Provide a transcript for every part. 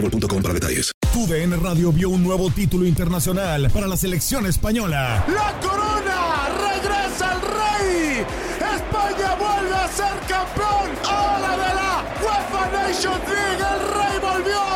boostmobile.com para detalles. Radio vio un nuevo título internacional para la selección española. ¡La corona! ¡Regresa el rey! ¡España vuelve a ser campeón! ¡Ahora de la UEFA League! ¡El rey volvió!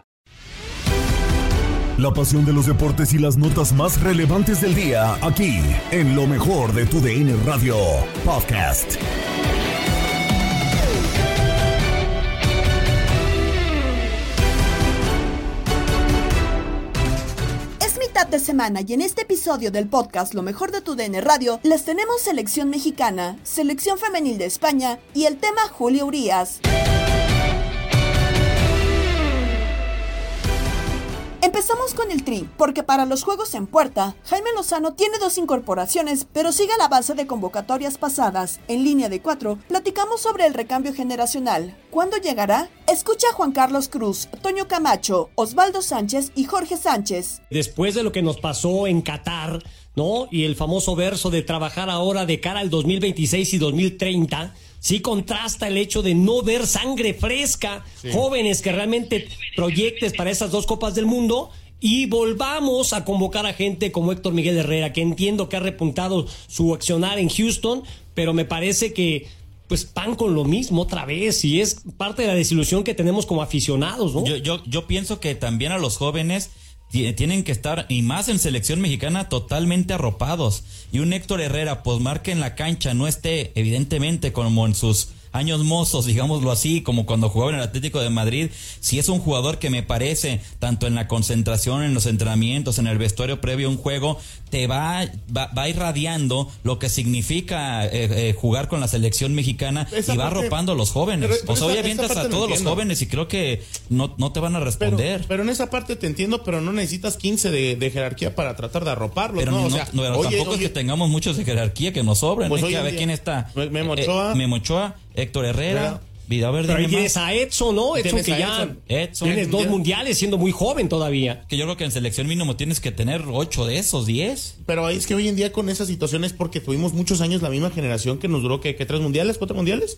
La pasión de los deportes y las notas más relevantes del día, aquí, en lo mejor de tu DN Radio Podcast. De semana y en este episodio del podcast Lo mejor de tu DN Radio les tenemos selección mexicana, selección femenil de España y el tema Julio Urias. Empezamos con el tri, porque para los juegos en puerta, Jaime Lozano tiene dos incorporaciones, pero sigue la base de convocatorias pasadas. En línea de cuatro, platicamos sobre el recambio generacional. ¿Cuándo llegará? Escucha a Juan Carlos Cruz, Toño Camacho, Osvaldo Sánchez y Jorge Sánchez. Después de lo que nos pasó en Qatar, ¿no? Y el famoso verso de trabajar ahora de cara al 2026 y 2030 sí contrasta el hecho de no ver sangre fresca, jóvenes que realmente proyectes para esas dos copas del mundo. Y volvamos a convocar a gente como Héctor Miguel Herrera, que entiendo que ha repuntado su accionar en Houston, pero me parece que pues van con lo mismo otra vez y es parte de la desilusión que tenemos como aficionados, ¿no? Yo, yo, yo pienso que también a los jóvenes tienen que estar, y más en selección mexicana, totalmente arropados. Y un Héctor Herrera, pues marque en la cancha, no esté, evidentemente, como en sus años mozos, digámoslo así, como cuando jugaba en el Atlético de Madrid, si es un jugador que me parece, tanto en la concentración, en los entrenamientos, en el vestuario previo a un juego, te va, va, va irradiando lo que significa eh, eh, jugar con la selección mexicana Esa y va parte- arropando a los jóvenes. pero- pero o sea, hoy esa- avientas a todos los jóvenes y creo que no, no te van a responder. pero en esa parte te entiendo, pero no necesitas 15 de, de jerarquía para tratar de arroparlos, Pero ¿no? O sea, no, oye, tampoco oye, es que tengamos muchos de jerarquía que nos sobren. Pues que en ver día- quién está. Memo Eh, eh, Ochoa. Memo Ochoa, Héctor Herrera. Herrera. Vida, a ver, Pero ahí tienes a Edson, ¿no? Edson Tienes que ya Edson. Edson. tienes dos Mundial. mundiales siendo muy joven todavía. Que yo creo que en selección mínimo tienes que tener ocho de esos, diez. Pero es que hoy en día con esa situación es porque tuvimos muchos años la misma generación que nos duró que, que tres mundiales, cuatro mundiales.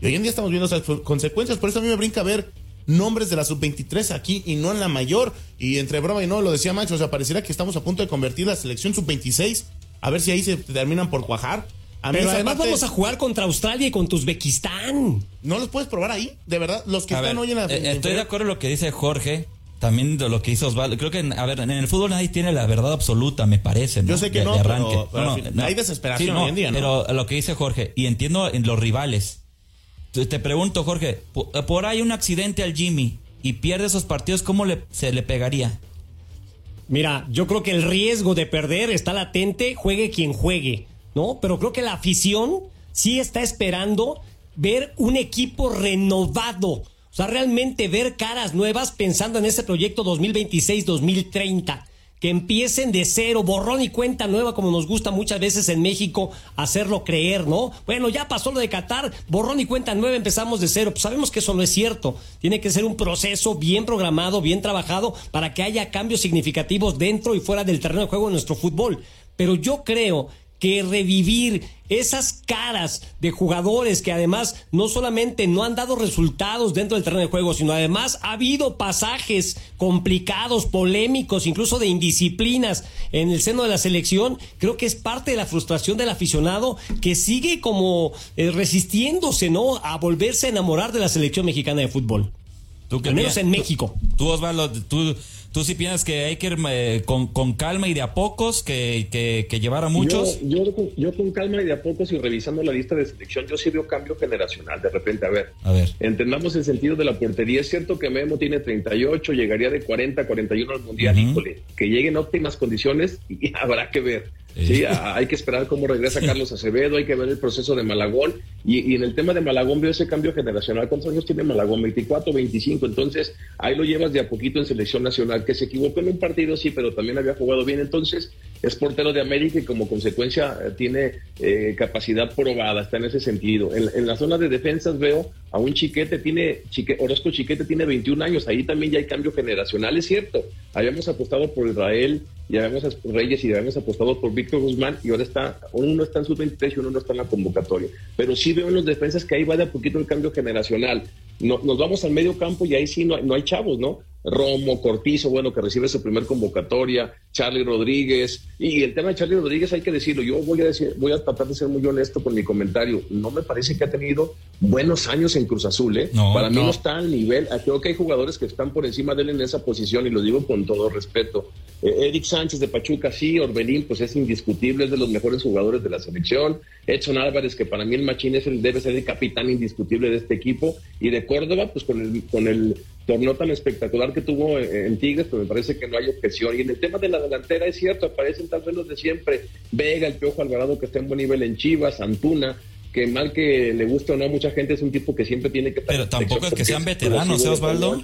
Y hoy en día estamos viendo esas consecuencias. Por eso a mí me brinca ver nombres de la sub-23 aquí y no en la mayor. Y entre broma y no, lo decía Max, o sea, pareciera que estamos a punto de convertir la selección sub-26. A ver si ahí se terminan por cuajar. A mí Pero además parte- vamos a jugar contra Australia y contra Uzbekistán. No los puedes probar ahí, de verdad. Los que A están ver, hoy en la. eh, estoy de acuerdo en lo que dice Jorge. También de lo que hizo Osvaldo. Creo que, a ver, en el fútbol nadie tiene la verdad absoluta, me parece. ¿no? Yo sé que De- no, de pero- arranque. pero al fin- hay desesperación hoy en día, ¿no? Pero lo que dice Jorge, y entiendo en los rivales. Te pregunto, Jorge, po- por ahí un accidente al Jimmy y pierde esos partidos, ¿cómo le, se le pegaría? Mira, yo creo que el riesgo de perder está latente, juegue quien juegue, ¿no? Pero creo que la afición sí está esperando ver un equipo renovado. O sea, realmente ver caras nuevas pensando en ese proyecto 2026-2030 que empiecen de cero, borrón y cuenta nueva, como nos gusta muchas veces en México hacerlo creer, ¿no? Bueno, ya pasó lo de Qatar, borrón y cuenta nueva, empezamos de cero. Pues sabemos que eso no es cierto. Tiene que ser un proceso bien programado, bien trabajado, para que haya cambios significativos dentro y fuera del terreno de juego de nuestro fútbol. Pero yo creo que revivir esas caras de jugadores que además no solamente no han dado resultados dentro del terreno de juego, sino además ha habido pasajes complicados, polémicos, incluso de indisciplinas en el seno de la selección, creo que es parte de la frustración del aficionado que sigue como eh, resistiéndose, ¿no? A volverse a enamorar de la selección mexicana de fútbol. ¿Tú Al menos en México. Tú, Osvaldo, tú ¿Tú sí piensas que hay que ir eh, con, con, calma y de a pocos, que, que, que llevar a muchos? Yo, yo, con calma y de a pocos y revisando la lista de selección, yo sí veo cambio generacional. De repente, a ver, a ver. entendamos el sentido de la portería. Es cierto que Memo tiene 38, llegaría de 40 41 al Mundial. Híjole, que llegue en óptimas condiciones y habrá que ver. Sí, hay que esperar cómo regresa Carlos Acevedo, hay que ver el proceso de Malagón. Y, en el tema de Malagón veo ese cambio generacional. ¿Cuántos años tiene Malagón? 24, 25. Entonces, ahí lo llevas de a poquito en selección nacional, que se equivocó en un partido, sí, pero también había jugado bien. Entonces, es portero de América y como consecuencia eh, tiene eh, capacidad probada, está en ese sentido. En, la zona de defensas veo a un Chiquete, tiene, Orozco Chiquete tiene 21 años, ahí también ya hay cambio generacional, es cierto. Habíamos apostado por Israel, ya habíamos Reyes y habíamos apostado por Víctor Guzmán y ahora está, uno está en su 23 y uno no está en la convocatoria. Pero sí veo en los defensas que ahí va de a poquito el cambio generacional. No, nos vamos al medio campo y ahí sí no, no hay chavos, ¿no? Romo, Cortizo, bueno, que recibe su primer convocatoria, Charlie Rodríguez. Y el tema de Charlie Rodríguez hay que decirlo, yo voy a decir, voy a tratar de ser muy honesto con mi comentario. No me parece que ha tenido buenos años en Cruz Azul, ¿eh? Para mí no está al nivel. Ah, creo que hay jugadores que están por encima de él en esa posición y lo digo con todo respeto. Eh, Eric Sánchez de Pachuca, sí, Orbelín, pues es indiscutible, es de los mejores jugadores de la selección. Edson Álvarez, que para mí el machín es el, debe ser el capitán indiscutible de este equipo. Y de Córdoba, pues con el, con el torneo tan espectacular que tuvo en Tigres, pues me parece que no hay objeción. Y en el tema de la delantera es cierto, aparecen tal vez los de siempre. Vega, el Piojo Alvarado que está en buen nivel en Chivas, Antuna, que mal que le guste o no a mucha gente es un tipo que siempre tiene que estar. Pero tampoco es que sean veteranos, ¿eh, Osvaldo?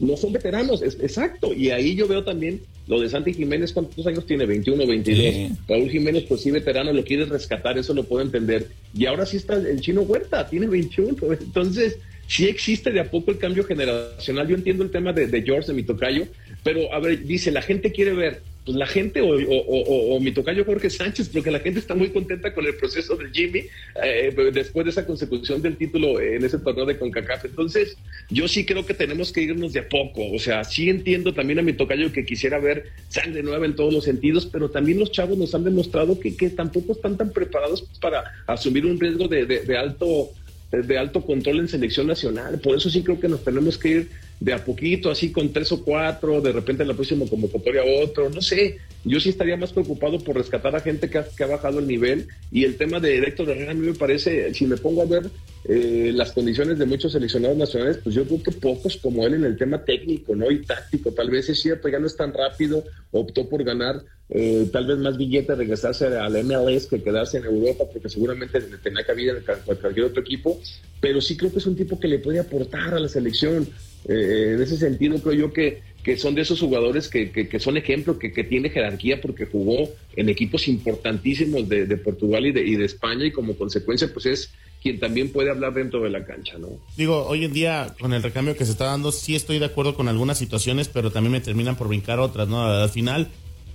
No son veteranos, es, exacto. Y ahí yo veo también lo de Santi Jiménez, ¿cuántos años tiene? 21, 22. Raúl Jiménez, pues sí, veterano, lo quieres rescatar, eso lo puedo entender. Y ahora sí está el chino Huerta, tiene 21. Entonces, sí existe de a poco el cambio generacional. Yo entiendo el tema de, de George, de mi tocayo, pero a ver, dice, la gente quiere ver, pues la gente o, o, mi tocayo Jorge Sánchez, porque la gente está muy contenta con el proceso del Jimmy eh, después de esa consecución del título en ese torneo de CONCACAF. Entonces, yo sí creo que tenemos que irnos de a poco. O sea, sí entiendo también a mi tocayo que quisiera ver sangre nueva en todos los sentidos, pero también los chavos nos han demostrado que, que tampoco están tan preparados para asumir un riesgo de, de alto de alto control en selección nacional. Por eso sí creo que nos tenemos que ir de a poquito, así con tres o cuatro, de repente en la próxima convocatoria otro, no sé. Yo sí estaría más preocupado por rescatar a gente que ha, bajado el nivel. Y el tema de Héctor Herrera a mí me parece, si me pongo a ver eh, las condiciones de muchos seleccionados nacionales, pues yo creo que pocos como él en el tema técnico, ¿no? Y táctico, tal vez es cierto, ya no es tan rápido, optó por ganar eh, tal vez más billete, regresarse al MLS que quedarse en Europa, porque seguramente tenía cabida en cualquier otro equipo, pero sí creo que es un tipo que le puede aportar a la selección. Eh, en ese sentido, creo yo que, que son de esos jugadores que, que, son ejemplo, que, que, tiene jerarquía porque jugó en equipos importantísimos de, de Portugal y de, y de, España y como consecuencia pues es quien también puede hablar dentro de la cancha, ¿no? Digo, hoy en día con el recambio que se está dando sí estoy de acuerdo con algunas situaciones, pero también me terminan por brincar otras, ¿no? Al final,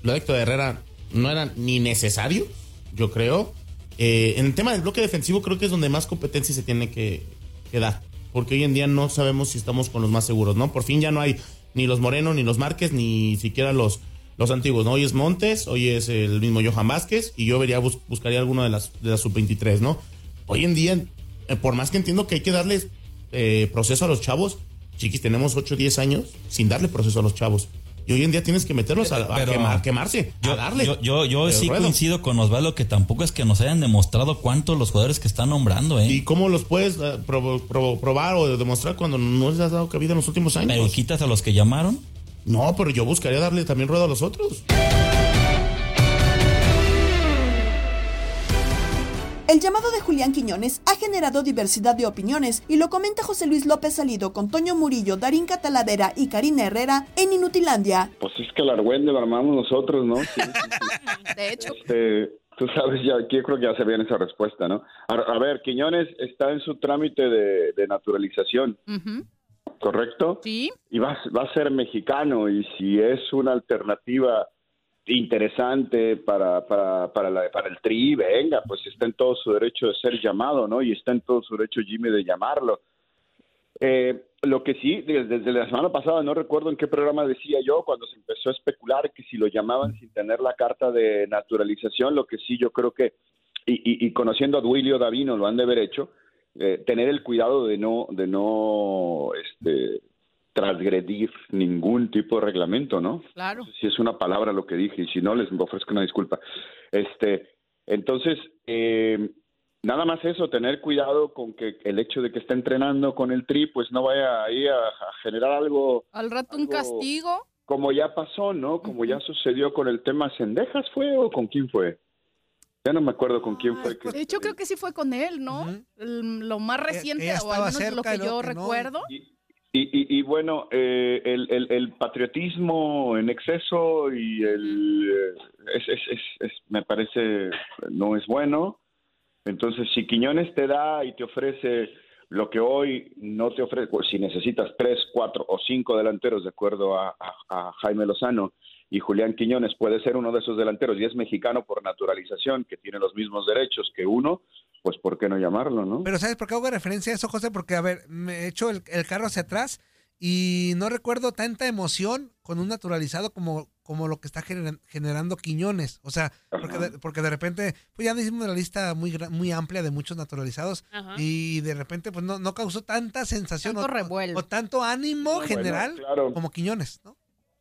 lo de Héctor Herrera no era ni necesario, yo creo. Eh, en el tema del bloque defensivo creo que es donde más competencia se tiene que, que dar porque hoy en día no sabemos si estamos con los más seguros, ¿no? Por fin ya no hay ni los Moreno, ni los Márquez, ni siquiera los, los antiguos, ¿no? Hoy es Montes, hoy es el mismo Johan Vázquez, y yo vería, buscaría alguno de las, de las sub-23, ¿no? Hoy en día, eh, por más que entiendo que hay que darles eh, proceso a los chavos, chiquis, tenemos 8 o 10 años sin darle proceso a los chavos. Y hoy en día tienes que meterlos a, quemarse, yo, a darle. Yo, yo, sí coincido con Osvaldo que tampoco es que nos hayan demostrado cuántos los jugadores que están nombrando, ¿eh? ¿Y cómo los puedes eh, probar o demostrar cuando no les has dado cabida en los últimos años? ¿Pero quitas a los que llamaron? No, pero yo buscaría darle también rueda a los otros. El llamado de Julián Quiñones ha generado diversidad de opiniones y lo comenta José Luis López Salido con Toño Murillo, Darín Cataladera y Karina Herrera en Inutilandia. Pues es que el argüende lo armamos nosotros, ¿no? Sí, De hecho, Este, tú sabes ya, aquí creo que ya se viene esa respuesta, ¿no? A, a ver, Quiñones está en su trámite de, de naturalización, ¿correcto? sí, Y va, va a ser mexicano y si es una alternativa interesante para, para, para, la- para el tri, venga, pues está en todo su derecho de ser llamado, ¿no? Y está en todo su derecho Jimmy de llamarlo. Eh, lo que sí, desde, la semana pasada, no recuerdo en qué programa decía yo, cuando se empezó a especular que si lo llamaban sin tener la carta de naturalización, lo que sí yo creo que, y, y- y conociendo a Duilio Davino, lo han de haber hecho, eh, tener el cuidado de no, de no este, transgredir ningún tipo de reglamento, ¿no? claro. si es una palabra lo que dije y si no les ofrezco una disculpa. Este, entonces, eh, nada más eso, tener cuidado con que el hecho de que esté entrenando con el tri, pues no vaya ahí a, a generar algo Al rato un castigo. como ya pasó, ¿no? Como ya sucedió con el tema Cendejas, ¿fue o con quién fue? Ya no me acuerdo con quién fue. que- De hecho, creo que sí fue con él, ¿no? Lo más reciente, ella o al menos lo que yo no. recuerdo. Y, y, y bueno, eh, el, patriotismo en exceso y el eh, es, es, es, me parece no es bueno. Entonces, si Quiñones te da y te ofrece lo que hoy no te ofrece, pues, si necesitas tres, cuatro o cinco delanteros de acuerdo a- a Jaime Lozano y Julián Quiñones puede ser uno de esos delanteros y es mexicano por naturalización, que tiene los mismos derechos que uno, pues ¿por qué no llamarlo, no? Pero ¿sabes por qué hago referencia a eso, José? Porque, a ver, me he hecho el, el carro hacia atrás y no recuerdo tanta emoción con un naturalizado como, como lo que está gener- generando Quiñones. O sea, porque de, porque de repente, pues ya hicimos una lista muy, muy amplia de muchos naturalizados Ajá. y de repente, pues no, no causó tanta sensación Tanto o, revuelo. o tanto ánimo Bueno, general claro. como Quiñones, ¿no?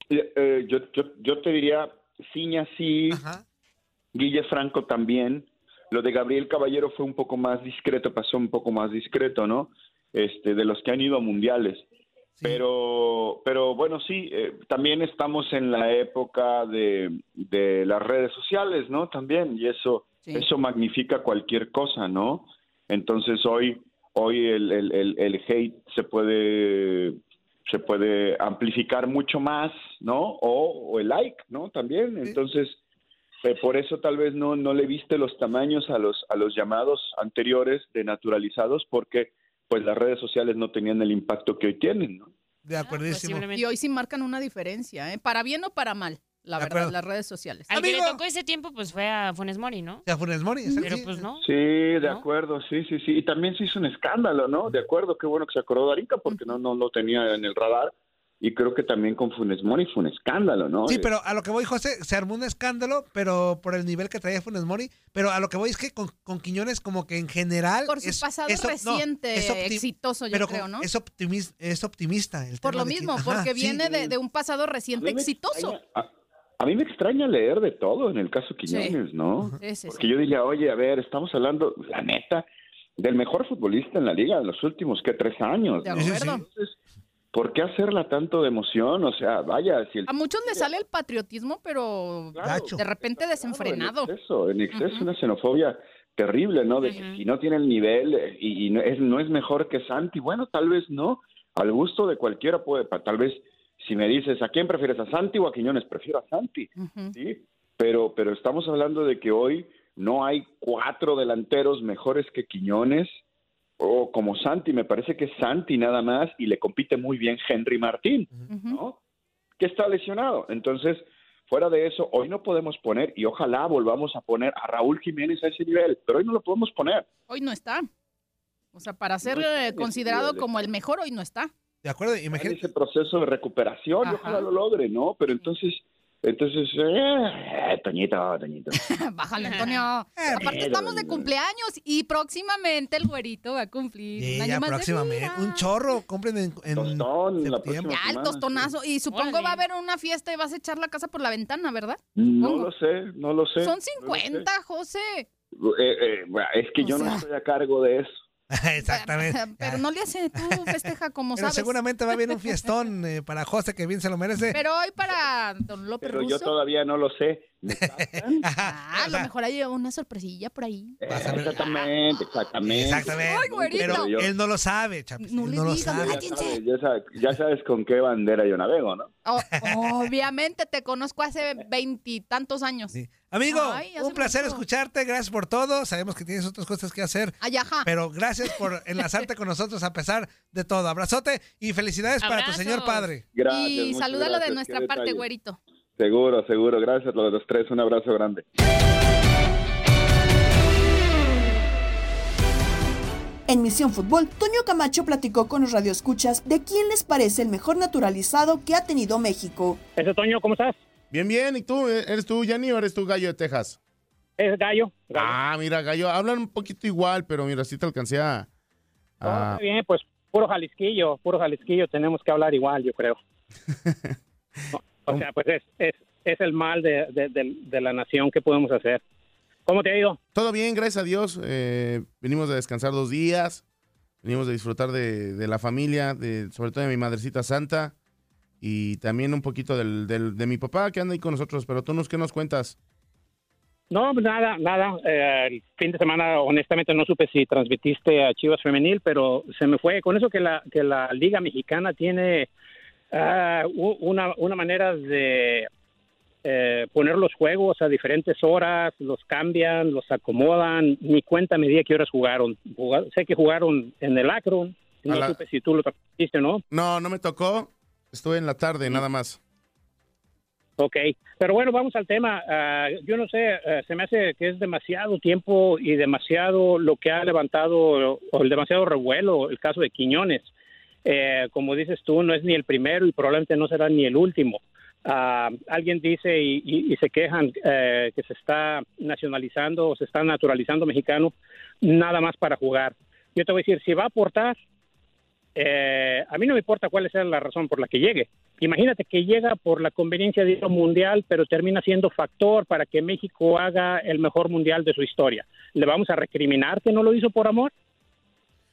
Eh, eh, yo, yo, yo te diría, Ciña sí, Ajá. Guille Franco también. Lo de Gabriel Caballero fue un poco más discreto, pasó un poco más discreto, ¿no? Este, de los que han ido a mundiales. Sí. Pero, pero bueno, sí, eh, también estamos en la época de, de las redes sociales, ¿no? También, y eso, Sí. eso magnifica cualquier cosa, ¿no? Entonces hoy, hoy el, el, el, el hate se puede, se puede amplificar mucho más, ¿no? O, o el like, ¿no? También. Entonces, por eso tal vez no, no le viste los tamaños a los, a los llamados anteriores de naturalizados, porque pues las redes sociales no tenían el impacto que hoy tienen, ¿no? De acuerdísimo. Posiblemente. Y hoy sí marcan una diferencia, ¿eh? Para bien o para mal, la De verdad, acuerdo. las redes sociales. Al que le Amigo. tocó ese tiempo, pues fue a Funes Mori, ¿no? Sea, Funes Mori, Pero sí. pues no. Sí, de ¿No? acuerdo, sí, sí, sí. Y también se hizo un escándalo, ¿no? De acuerdo, qué bueno que se acordó Darica porque no, no lo tenía en el radar. Y creo que también con Funes Mori fue un escándalo, ¿no? Sí, Eh, pero a lo que voy, José, se armó un escándalo, pero por el nivel que traía Funes Mori. Pero a lo que voy es que con, con Quiñones, como que en general. Por su es- pasado es no, reciente, es exitoso, yo pero creo, ¿no? Es, optimis- es optimista. El Por tema lo mismo, porque Ajá, sí. viene de, de un pasado a reciente exitoso. extraña- a, a mí me extraña leer de todo en el caso Quiñones, ¿no? Sí, sí. Porque yo diría, oye, a ver, estamos hablando, la neta, del mejor futbolista en la liga en los últimos, ¿qué? Tres años. De ¿no? acuerdo. Entonces, ¿por qué hacerla tanto de emoción? O sea, vaya, si el A muchos les sale el patriotismo, pero Claro. De repente desenfrenado. En exceso, en exceso una xenofobia terrible, ¿no? De que si no tiene el nivel eh, y, y no, es, no es mejor que Santi, bueno, tal vez no, al gusto de cualquiera puede, tal vez si me dices, ¿a quién prefieres, a Santi o a Quiñones? Prefiero a Santi. ¿sí? Pero, pero estamos hablando de que hoy no hay cuatro delanteros mejores que Quiñones o como Santi, me parece que es Santi nada más y le compite muy bien Henry Martín. ¿no? Que está lesionado. Entonces, fuera de eso, hoy no podemos poner, y ojalá volvamos a poner a Raúl Jiménez a ese nivel, pero hoy no lo podemos poner. Hoy no está. O sea, para ser No está eh, considerado como el mejor, hoy no está. De acuerdo, En imagínate. ese proceso de recuperación, Ajá. ojalá lo logre, ¿no? Pero entonces, entonces, eh, Toñito, Toñito. Bájale, Antonio. Eh, Aparte, estamos de cumpleaños y próximamente el güerito va a cumplir Sí, un año ya más de próximamente. vida. Un chorro, compren en, en Tostón, la próxima Ya, el semana, tostonazo. Y supongo Órale. va a haber una fiesta y vas a echar la casa por la ventana, ¿verdad? No Pongo. lo sé, no lo sé. Son no lo sé. 50, José. Eh, eh, es que O yo no estoy a cargo de eso. Exactamente. Pero no le hace, tú festeja como Pero sabes. seguramente va a haber un fiestón eh, para José que bien se lo merece. Pero hoy para don López Pero yo todavía no lo sé. Ah, a lo mejor hay una sorpresilla por ahí. Exactamente, exactamente. Exactamente. Ay, güerito. Pero él no lo sabe, Chapis. No él le no lo digas, sabe. Ya sabes, ya sabes- ya sabes con qué bandera yo navego, ¿no? Obviamente te conozco hace veintitantos años. Amigo, Ay, un placer mucho. escucharte. Gracias por todo. Sabemos que tienes otras cosas que hacer. Ay, ajá. Pero gracias por enlazarte con nosotros a pesar de todo. Abrazote y felicidades para tu señor padre. Gracias. y salúdalo de nuestra qué parte, detalle. güerito. Seguro, seguro. Gracias a los tres. Un abrazo grande. En Misión Fútbol, Toño Camacho platicó con los radioescuchas de quién les parece el mejor naturalizado que ha tenido México. Ese Toño, ¿cómo estás? Bien, bien. ¿Y tú? ¿Eres tú, Yanni, o eres tú, Gallo de Texas? Es Gallo. Gallo. Ah, mira, Gallo. Hablan un poquito igual, pero mira, sí te alcancé a... Oh, a- está bien, pues puro Jalisquillo, puro Jalisquillo, tenemos que hablar igual, yo creo. No, o sea, pues es, es, es el mal de, de- de- de la nación que podemos hacer. ¿Cómo te ha ido? Todo bien, gracias a Dios. Eh, venimos de descansar dos días. Venimos de disfrutar de, de la familia, de, sobre todo de mi madrecita santa. Y también un poquito del, del- de mi papá que anda ahí con nosotros. Pero tú, nos, ¿qué nos cuentas? No, pues nada, nada. Eh, el fin de semana, honestamente, no supe si transmitiste a Chivas Femenil, pero se me fue. Con eso que la, que la Liga Mexicana tiene ah, una, una manera de eh, poner los juegos a diferentes horas, los cambian, los acomodan. Ni cuenta me di a qué horas jugaron. Juga- sé que jugaron en el Akron. No A la- supe si tú lo transmitiste o no. No, no me tocó. Estuve en la tarde, nada más. Ok, pero bueno, vamos al tema. Ah, yo no sé, eh, se me hace que es demasiado tiempo y demasiado lo que ha levantado, o el demasiado revuelo, el caso de Quiñones. Eh, como dices tú, no es ni el primero y probablemente no será ni el último. Ah, alguien dice y, se quejan eh, que se está nacionalizando o se está naturalizando mexicano nada más para jugar. Yo te voy a decir, si va a aportar, eh, a mí no me importa cuál sea la razón por la que llegue. Imagínate que llega por la conveniencia de ir a un mundial, pero termina siendo factor para que México haga el mejor mundial de su historia. ¿Le vamos a recriminar que no lo hizo por amor?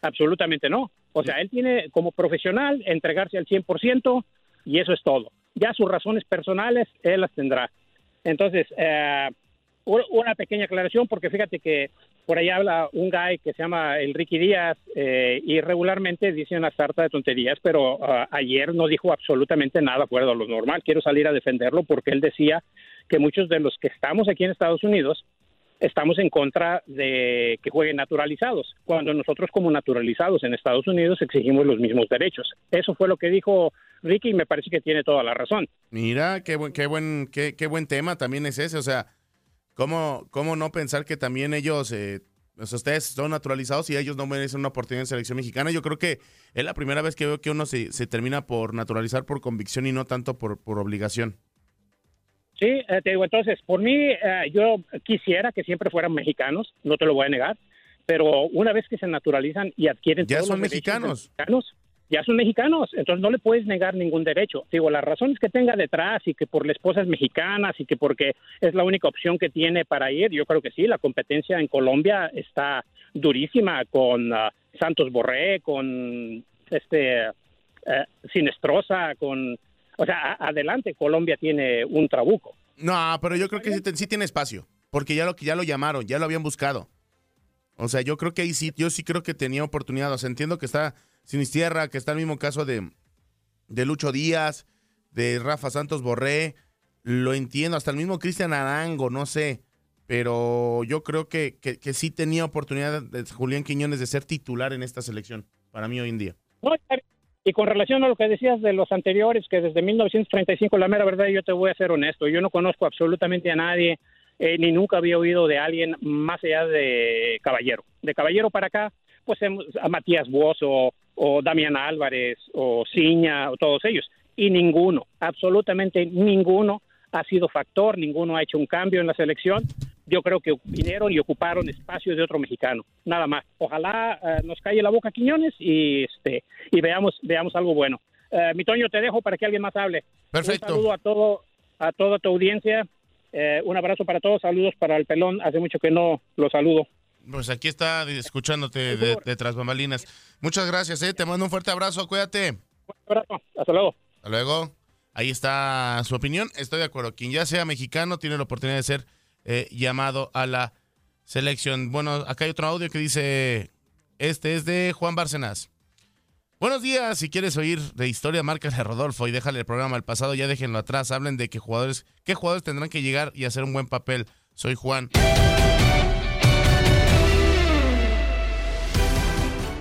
Absolutamente no. O sea, él tiene como profesional entregarse al 100% y eso es todo. Ya sus razones personales, él las tendrá. Entonces, eh, una pequeña aclaración, porque fíjate que por ahí habla un guy que se llama Enrique Díaz eh, y regularmente dice una sarta de tonterías, pero ah, ayer no dijo absolutamente nada fuera de lo normal. Quiero salir a defenderlo porque él decía que muchos de los que estamos aquí en Estados Unidos estamos en contra de que jueguen naturalizados, cuando nosotros como naturalizados en Estados Unidos exigimos los mismos derechos. Eso fue lo que dijo Ricky y me parece que tiene toda la razón. Mira, qué buen, qué buen, qué, qué buen tema también es ese. O sea, ¿cómo, cómo no pensar que también ellos, eh, o sea, ustedes son naturalizados y ellos no merecen una oportunidad en selección mexicana? Yo creo que es la primera vez que veo que uno se, se termina por naturalizar por convicción y no tanto por, por obligación. Sí, eh, te digo, entonces, por mí, eh, yo quisiera que siempre fueran mexicanos, no te lo voy a negar, pero una vez que se naturalizan y adquieren Ya todos son los mexicanos. mexicanos, ya son mexicanos, entonces no le puedes negar ningún derecho. Digo, las razones que tenga detrás y que por la esposa es mexicana y que porque es la única opción que tiene para ir, yo creo que sí, la competencia en Colombia está durísima con ah, Santos Borré, con este eh, Sinestrosa, con... O sea, adelante, Colombia tiene un trabuco. No, pero yo creo que sí, tiene espacio, porque ya lo, ya lo llamaron, ya lo habían buscado. O sea, yo creo que ahí sí, yo sí creo que tenía oportunidad. O sea, entiendo que está Sinistierra, que está el mismo caso de, de Lucho Díaz, de Rafa Santos Borré. Lo entiendo, hasta el mismo Cristian Arango, no sé. Pero yo creo que, que, que sí tenía oportunidad de Julián Quiñones de ser titular en esta selección, para mí hoy en día. No. Y con relación a lo que decías de los anteriores, que desde 1935, la mera verdad, yo te voy a ser honesto, yo no conozco absolutamente a nadie, eh, ni nunca había oído de alguien más allá de Caballero. De Caballero para acá, pues a Matías Bozo, o Damián Álvarez, o Ciña, o todos ellos. Y ninguno, absolutamente ninguno ha sido factor, ninguno ha hecho un cambio en la selección. Yo creo que vinieron y ocuparon espacios de otro mexicano, nada más. Ojalá eh, nos calle la boca Quiñones y este y veamos veamos algo bueno. Eh, mi Toño, te dejo para que alguien más hable. Perfecto. Un saludo a todo a toda tu audiencia. Eh, un abrazo para todos, saludos para el pelón. Hace mucho que no lo saludo. Pues aquí está escuchándote de, de tras bambalinas. Muchas gracias, eh. Te mando un fuerte abrazo, cuídate. Un abrazo, hasta luego. Hasta luego. ahí está su opinión. Estoy de acuerdo. Quien ya sea mexicano tiene la oportunidad de ser eh, llamado a la selección. Bueno, acá hay otro audio que dice, este es de Juan Bárcenas. Buenos días, si quieres oír de historia, márcale a Rodolfo y déjale el programa al pasado, ya déjenlo atrás, hablen de qué jugadores, qué jugadores tendrán que llegar y hacer un buen papel. Soy Juan.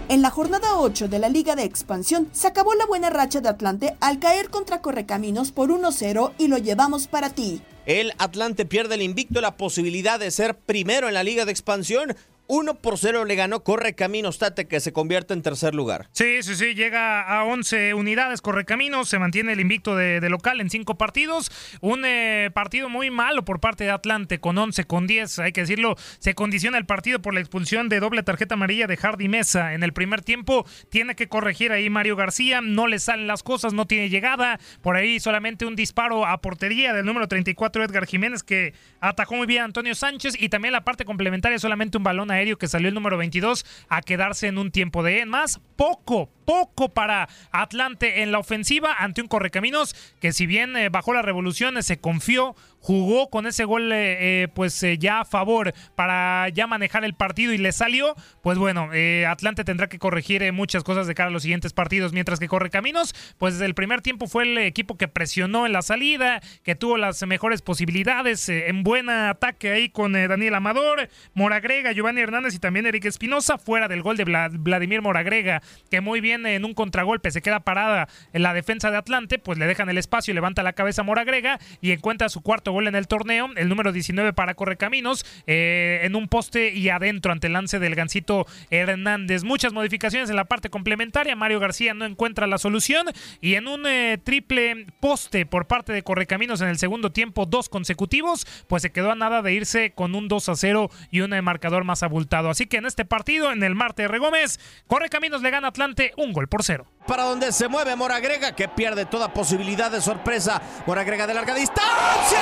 En la jornada 8 de la Liga de Expansión se acabó la buena racha de Atlante al caer contra Correcaminos por 1-0 y lo llevamos para ti. El Atlante pierde el invicto la posibilidad de ser primero en la Liga de Expansión 1 por 0 le ganó Correcaminos Tate, que se convierte en tercer lugar. Sí, sí, sí, llega a 11 unidades Correcaminos, se mantiene el invicto de, local en 5 partidos. Un eh, partido muy malo por parte de Atlante, con 11, con 10, hay que decirlo. Se condiciona el partido por la expulsión de doble tarjeta amarilla de Hardy Mesa. En el primer tiempo tiene que corregir ahí Mario García, no le salen las cosas, no tiene llegada. Por ahí solamente un disparo a portería del número 34 Edgar Jiménez, que atajó muy bien a Antonio Sánchez. Y también la parte complementaria, solamente un balón que salió el número 22 a quedarse en un tiempo de más. Poco, poco para Atlante en la ofensiva ante un Correcaminos que si bien eh, bajó las revoluciones, se confió, jugó con ese gol eh, eh, pues ya a favor para ya manejar el partido y le salió, pues bueno, Atlante tendrá que corregir muchas cosas de cara a los siguientes partidos, mientras que Correcaminos, pues desde el primer tiempo fue el equipo que presionó en la salida, que tuvo las mejores posibilidades en buen ataque ahí con Daniel Amador, Moragrega, Giovanni Hernández y también Eric Espinosa, fuera del gol de Vladimir Moragrega, que muy bien en un contragolpe se queda parada en la defensa de Atlante, pues le dejan el espacio, levanta la cabeza Moragrega y encuentra su cuarto gol en el torneo, el número 19 para Correcaminos, eh, en un poste y adentro ante el lance del Gancito Hernández. Muchas modificaciones en la parte complementaria, Mario García no encuentra la solución y en un eh, triple poste por parte de Correcaminos en el segundo tiempo, dos consecutivos, pues se quedó a nada de irse con un 2 a 0 y un eh, marcador más abultado. Así que en este partido, en el Marte Regómez, Correcaminos le gana Atlante un gol por cero. Para donde se mueve Moragrega, que pierde toda posibilidad de sorpresa. Moragrega de larga distancia.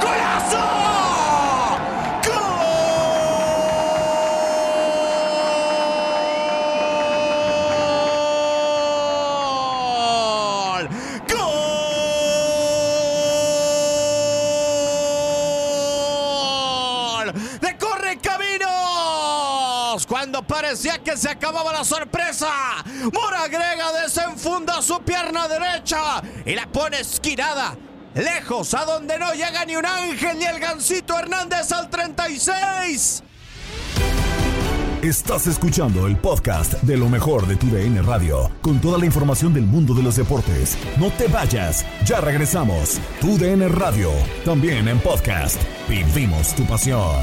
¡Golazo! Parecía que se acababa la sorpresa. Moragrega desenfunda su pierna derecha y la pone esquinada. Lejos, a donde no llega ni un ángel ni el gancito Hernández al 36. Estás escuchando el podcast de lo mejor de tu DN Radio, con toda la información del mundo de los deportes. No te vayas, ya regresamos. Tu DN Radio, también en podcast. Vivimos tu pasión.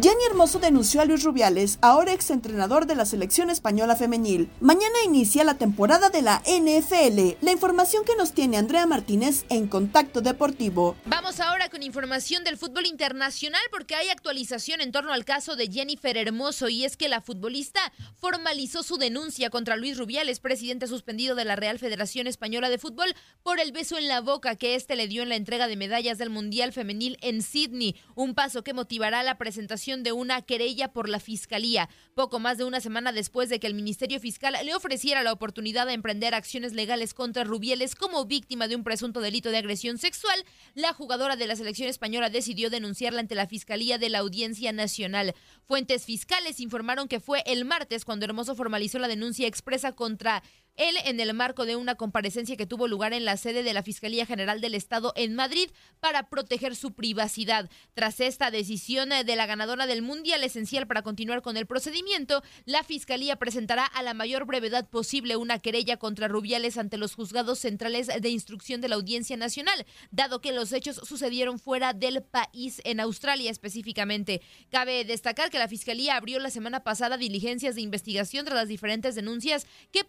Jenny Hermoso denunció a Luis Rubiales, ahora exentrenador de la selección española femenil. Mañana inicia la temporada de la NFL. La información que nos tiene Andrea Martínez en Contacto Deportivo. Vamos ahora con información del fútbol internacional porque hay actualización en torno al caso de Jennifer Hermoso y es que la futbolista formalizó su denuncia contra Luis Rubiales, presidente suspendido de la Real Federación Española de Fútbol, por el beso en la boca que éste le dio en la entrega de medallas del Mundial Femenil en Sydney, un paso que motivará la presentación de una querella por la Fiscalía, poco más de una semana después de que el Ministerio Fiscal le ofreciera la oportunidad de emprender acciones legales contra Rubieles como víctima de un presunto delito de agresión sexual, la jugadora de la selección española decidió denunciarla ante la Fiscalía de la Audiencia Nacional. Fuentes fiscales informaron que fue el martes cuando Hermoso formalizó la denuncia expresa contra él en el marco de una comparecencia que tuvo lugar en la sede de la Fiscalía General del Estado en Madrid para proteger su privacidad. Tras esta decisión de la ganadora del Mundial esencial para continuar con el procedimiento, la Fiscalía presentará a la mayor brevedad posible una querella contra Rubiales ante los juzgados centrales de instrucción de la Audiencia Nacional, dado que los hechos sucedieron fuera del país, en Australia específicamente. Cabe destacar que la Fiscalía abrió la semana pasada diligencias de investigación tras las diferentes denuncias que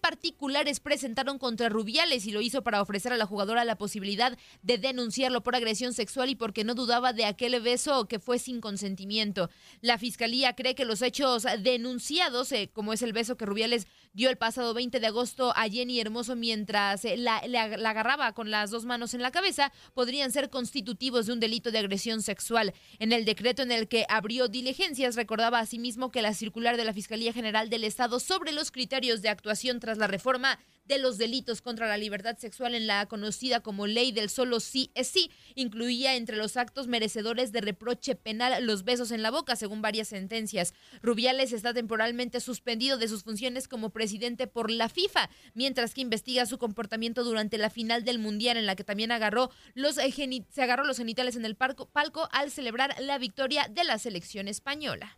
presentaron contra Rubiales y lo hizo para ofrecer a la jugadora la posibilidad de denunciarlo por agresión sexual y porque no dudaba de aquel beso que fue sin consentimiento. La Fiscalía cree que los hechos denunciados, eh, como es el beso que Rubiales dio el pasado 20 de agosto a Jenny Hermoso mientras eh, la- la agarraba con las dos manos en la cabeza, podrían ser constitutivos de un delito de agresión sexual. En el decreto en el que abrió diligencias, recordaba asimismo que la circular de la Fiscalía General del Estado sobre los criterios de actuación tras la reforma de los delitos contra la libertad sexual en la conocida como ley del solo sí es sí, incluía entre los actos merecedores de reproche penal los besos en la boca, según varias sentencias. Rubiales está temporalmente suspendido de sus funciones como presidente por la FIFA, mientras que investiga su comportamiento durante la final del Mundial, en la que también agarró los, eh, se agarró los genitales en el palco al celebrar la victoria de la selección española.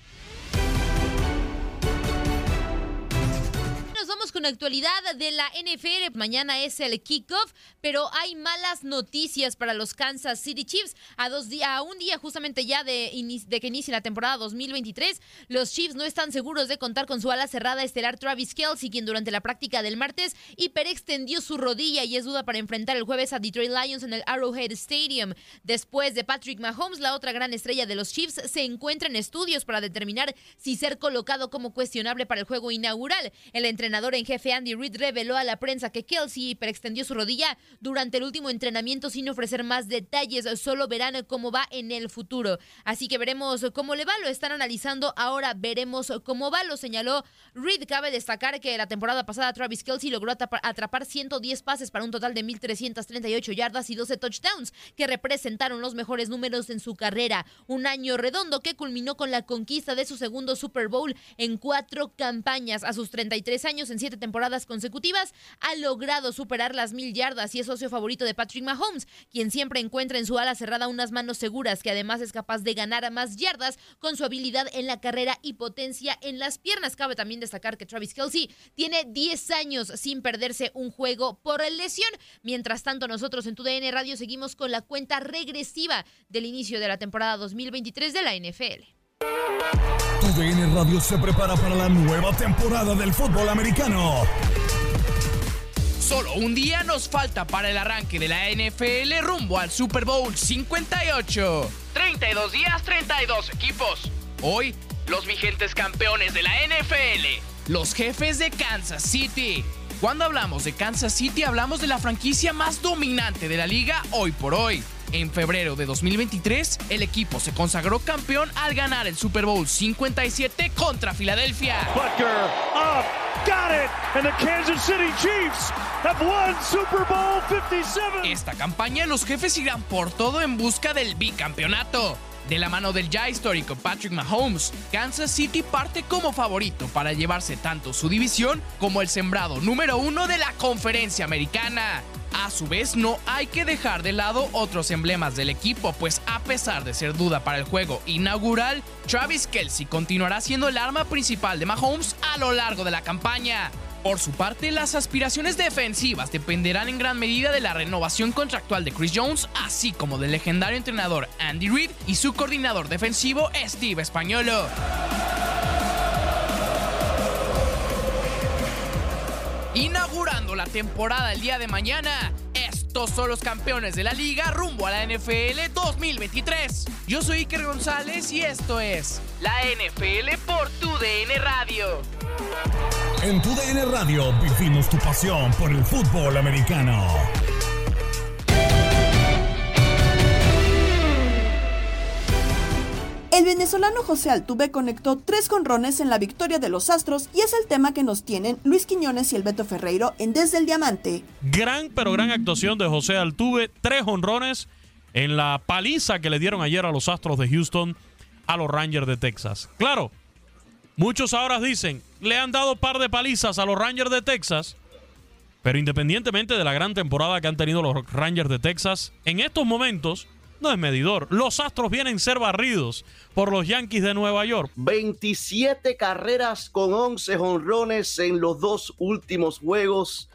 Con actualidad de la NFL. Mañana es el kickoff, pero hay malas noticias para los Kansas City Chiefs. A dos a un día justamente ya de, de que inicie la temporada 2023, los Chiefs no están seguros de contar con su ala cerrada estelar Travis Kelce, quien durante la práctica del martes hiperextendió su rodilla y es duda para enfrentar el jueves a Detroit Lions en el Arrowhead Stadium. Después de Patrick Mahomes, la otra gran estrella de los Chiefs se encuentra en estudios para determinar si ser colocado como cuestionable para el juego inaugural. El entrenador en jefe Andy Reid reveló a la prensa que Kelsey hiperextendió su rodilla durante el último entrenamiento sin ofrecer más detalles. Solo verán cómo va en el futuro. Así que veremos cómo le va. Lo están analizando. Ahora veremos cómo va. Lo señaló Reid. Cabe destacar que la temporada pasada Travis Kelsey logró atrapar 110 pases para un total de 1.338 yardas y 12 touchdowns que representaron los mejores números en su carrera. Un año redondo que culminó con la conquista de su segundo Super Bowl en cuatro campañas. A sus 33 años, en siete temporadas consecutivas, ha logrado superar las mil yardas y es socio favorito de Patrick Mahomes, quien siempre encuentra en su ala cerrada unas manos seguras, que además es capaz de ganar a más yardas con su habilidad en la carrera y potencia en las piernas. Cabe también destacar que Travis Kelsey tiene 10 años sin perderse un juego por lesión. Mientras tanto, nosotros en TUDN Radio seguimos con la cuenta regresiva del inicio de la temporada 2023 de la NFL. Tu DN Radio se prepara para la nueva temporada del fútbol americano. Solo un día nos falta para el arranque de la NFL rumbo al Super Bowl 58. 32 días, 32 equipos. Hoy, los vigentes campeones de la NFL, los jefes de Kansas City. Cuando hablamos de Kansas City, hablamos de la franquicia más dominante de la liga hoy por hoy. En febrero de 2023, el equipo se consagró campeón al ganar el Super Bowl 57 contra Filadelfia. Butker up, got it, and the Kansas City Chiefs have won Super Bowl 57. Esta campaña los jefes irán por todo en busca del bicampeonato. De la mano del ya histórico Patrick Mahomes, Kansas City parte como favorito para llevarse tanto su división como el sembrado número uno de la conferencia americana. A su vez, no hay que dejar de lado otros emblemas del equipo, pues a pesar de ser duda para el juego inaugural, Travis Kelsey continuará siendo el arma principal de Mahomes a lo largo de la campaña. Por su parte, las aspiraciones defensivas dependerán en gran medida de la renovación contractual de Chris Jones, así como del legendario entrenador Andy Reid y su coordinador defensivo Steve Españolo. Inaugurando la temporada el día de mañana, estos son los campeones de la liga rumbo a la NFL 2023. Yo soy Iker González y esto es la NFL por tu. En tu DN Radio vivimos tu pasión por el fútbol americano. El venezolano José Altuve conectó tres conrones en la victoria de los Astros y es el tema que nos tienen Luis Quiñones y el Beto Ferreiro en Desde el Diamante. Gran, pero gran actuación de José Altuve. Tres honrones en la paliza que le dieron ayer a los Astros de Houston a los Rangers de Texas. Claro, muchos ahora dicen, le han dado par de palizas a los Rangers de Texas, Pero independientemente de la gran temporada que han tenido los Rangers de Texas, en estos momentos no es medidor. Los Astros vienen a ser barridos por los Yankees de Nueva York. 27 carreras con 11 honrones en los dos últimos juegos.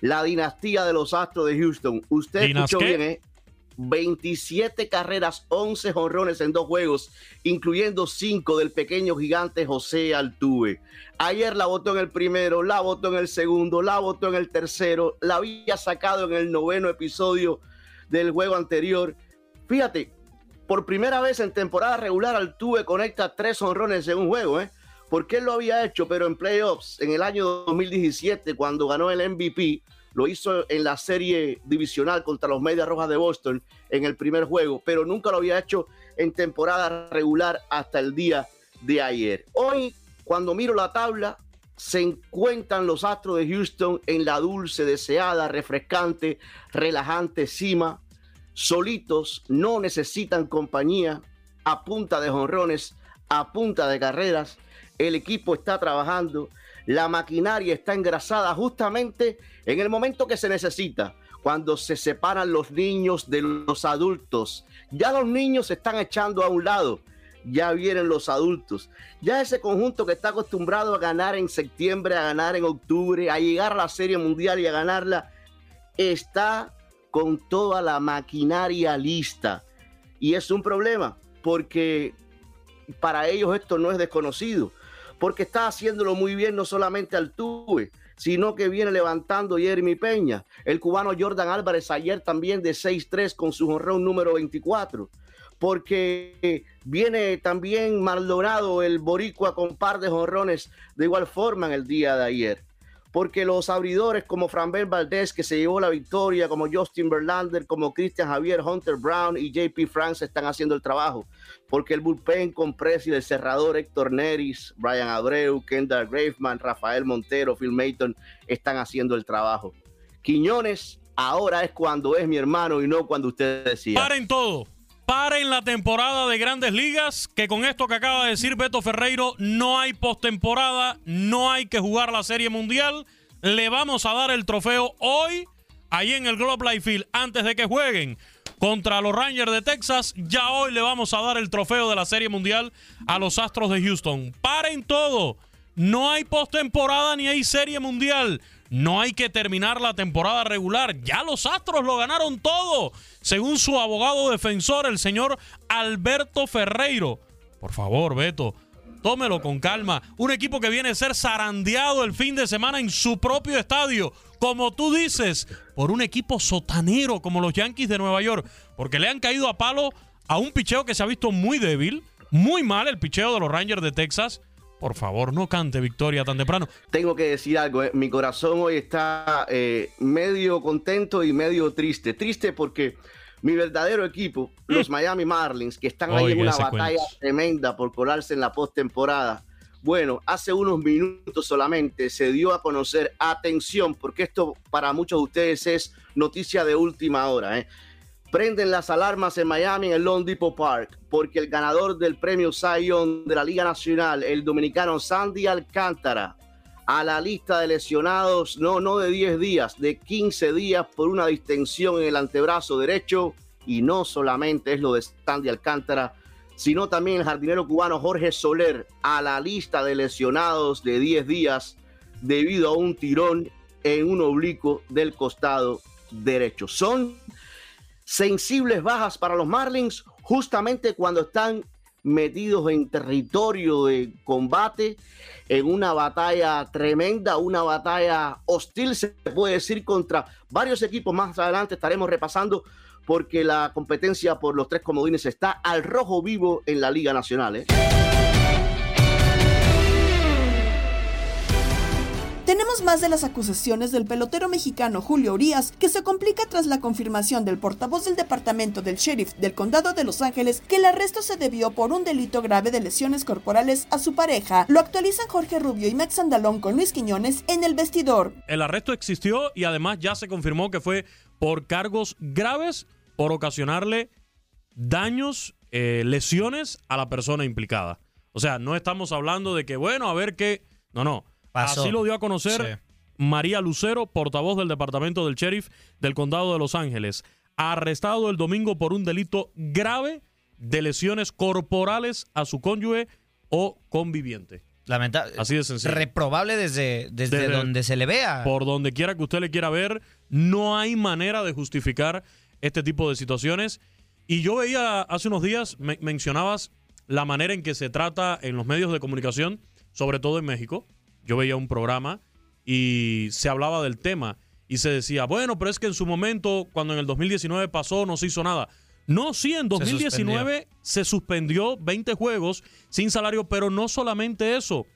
La dinastía de los Astros de Houston. Usted ¿Dinas escuchó qué? bien, ¿eh? 27 carreras, 11 honrones en dos juegos, incluyendo 5 del pequeño gigante José Altuve. Ayer la votó en el primero, la votó en el segundo, la votó en el tercero, la había sacado en el noveno episodio del juego anterior. Fíjate, por primera vez en temporada regular Altuve conecta tres honrones en un juego, ¿eh? Porque él lo había hecho, pero en playoffs, en el año 2017, cuando ganó el MVP, lo hizo en la serie divisional contra los Medias Rojas de Boston en el primer juego, pero nunca lo había hecho en temporada regular hasta el día de ayer. Hoy, cuando miro la tabla, se encuentran los Astros de Houston en la dulce, deseada, refrescante, relajante cima. Solitos, no necesitan compañía, a punta de jonrones, a punta de carreras. El equipo está trabajando, la maquinaria está engrasada justamente en el momento que se necesita, cuando se separan los niños de los adultos. Ya los niños se están echando a un lado, ya vienen los adultos. Ya ese conjunto que está acostumbrado a ganar en septiembre, a ganar en octubre, a llegar a la Serie Mundial y a ganarla, está con toda la maquinaria lista. Y es un problema, porque para ellos esto no es desconocido, porque está haciéndolo muy bien no solamente Altuve, sino que viene levantando Jeremy Peña. El cubano Jordan Álvarez ayer también de 6-3 con su honrón número 24. Porque viene también Maldonado, el boricua, con par de jonrones de igual forma en el día de ayer. Porque los abridores como Franbel Valdés, que se llevó la victoria, como Justin Verlander, como Christian Javier, Hunter Brown y JP France están haciendo el trabajo. Porque el bullpen con Presi, el cerrador Héctor Neris, Brian Abreu, Kendall Graveman, Rafael Montero, Phil Mayton están haciendo el trabajo. Quiñones, ahora es cuando es mi hermano y no cuando usted decía. Paren todo. Paren la temporada de grandes ligas, que con esto que acaba de decir Beto Ferreiro, no hay postemporada, no hay que jugar la Serie Mundial. Le vamos a dar el trofeo hoy, ahí en el Globe Life Field, antes de que jueguen contra los Rangers de Texas. Ya hoy le vamos a dar el trofeo de la Serie Mundial a los Astros de Houston. Paren todo. No hay postemporada ni hay Serie Mundial. No hay que terminar la temporada regular. Ya los Astros lo ganaron todo, según su abogado defensor, el señor Alberto Ferreiro. Por favor, Beto, tómelo con calma. Un equipo que viene a ser zarandeado el fin de semana en su propio estadio, como tú dices, por un equipo sotanero como los Yankees de Nueva York, porque le han caído a palo a un picheo que se ha visto muy débil, muy mal el picheo de los Rangers de Texas. Por favor, no cante victoria tan temprano. Tengo que decir algo, eh, mi corazón hoy está eh, medio contento y medio triste. Triste porque mi verdadero equipo, los Miami Marlins, que están ahí en una batalla cuento. tremenda por colarse en la postemporada. Bueno, hace unos minutos solamente se dio a conocer, atención, porque esto para muchos de ustedes es noticia de última hora, ¿eh? Prenden las alarmas en Miami en el Lone Depot Park porque el ganador del premio Young de la Liga Nacional, el dominicano Sandy Alcántara, a la lista de lesionados, no, no de 10 días, de 15 días por una distensión en el antebrazo derecho. Y no solamente es lo de Sandy Alcántara, sino también el jardinero cubano Jorge Soler a la lista de lesionados de 10 días debido a un tirón en un oblicuo del costado derecho. Son sensibles bajas para los Marlins justamente cuando están metidos en territorio de combate, en una batalla tremenda, una batalla hostil, se puede decir, contra varios equipos. Más adelante estaremos repasando porque la competencia por los tres comodines está al rojo vivo en la Liga Nacional. ¿eh? Más de las acusaciones del pelotero mexicano Julio Urias, que se complica tras la confirmación del portavoz del departamento del sheriff del condado de Los Ángeles que el arresto se debió por un delito grave de lesiones corporales a su pareja. Lo actualizan Jorge Rubio y Max Andalón con Luis Quiñones en el vestidor. El arresto existió y además ya se confirmó que fue por cargos graves por ocasionarle daños, eh, lesiones a la persona implicada. O sea, no estamos hablando de que, bueno, a ver qué. No, no. Pasó. Así lo dio a conocer María Lucero, portavoz del Departamento del Sheriff del Condado de Los Ángeles, arrestado el domingo por un delito grave de lesiones corporales a su cónyuge o conviviente. Lamentable. Así de sencillo. Reprobable desde, desde, Desde- donde se le vea. Por donde quiera que usted le quiera ver, no hay manera de justificar este tipo de situaciones. Y yo veía hace unos días, me- mencionabas la manera en que se trata en los medios de comunicación, sobre todo en México. Yo veía un programa y se hablaba del tema y se decía, bueno, pero es que en su momento, cuando en el 2019 pasó, no se hizo nada. No, sí, en 2019 se suspendió 20 juegos sin salario, pero no solamente eso.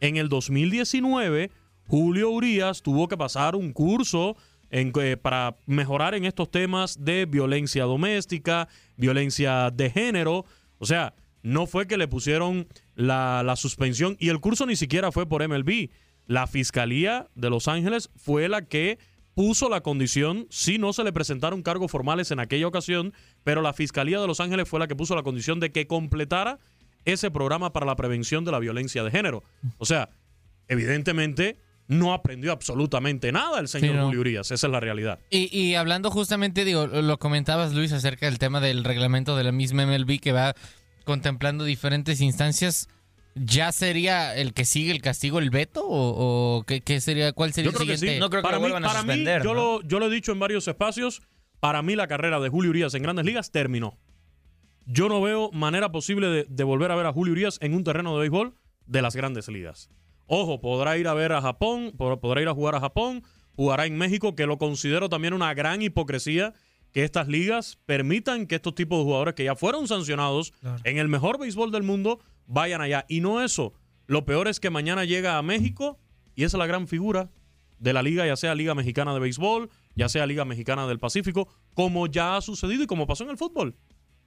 En el 2019, Julio Urias tuvo que pasar un curso en, eh, para mejorar en estos temas de violencia doméstica, violencia de género. O sea, no fue que le pusieron la, la suspensión y el curso ni siquiera fue por MLB. La Fiscalía de Los Ángeles fue la que puso la condición, si no se le presentaron cargos formales en aquella ocasión, pero la Fiscalía de Los Ángeles fue la que puso la condición de que completara ese programa para la prevención de la violencia de género. O sea, evidentemente no aprendió absolutamente nada el señor Sí, no. Julio Urias, esa es la realidad. Y, y hablando justamente, digo, lo comentabas Luis acerca del tema del reglamento de la misma MLB que va contemplando diferentes instancias. ¿Ya sería el que sigue el castigo el veto? ¿O, o qué, qué sería, cuál sería Yo creo el que sí. siguiente? para mí, para mí, yo, lo, yo lo he dicho en varios espacios, para mí la carrera de Julio Urias en grandes ligas terminó. Yo no veo manera posible de, de volver a ver a Julio Urias en un terreno de béisbol de las grandes ligas. Ojo, podrá ir a ver a Japón, pod- podrá ir a jugar a Japón, jugará en México, que lo considero también una gran hipocresía que estas ligas permitan que estos tipos de jugadores que ya fueron sancionados en el mejor béisbol del mundo vayan allá. Y no eso, lo peor es que mañana llega a México y esa es la gran figura de la liga, ya sea Liga Mexicana de Béisbol, ya sea Liga Mexicana del Pacífico, como ya ha sucedido y como pasó en el fútbol.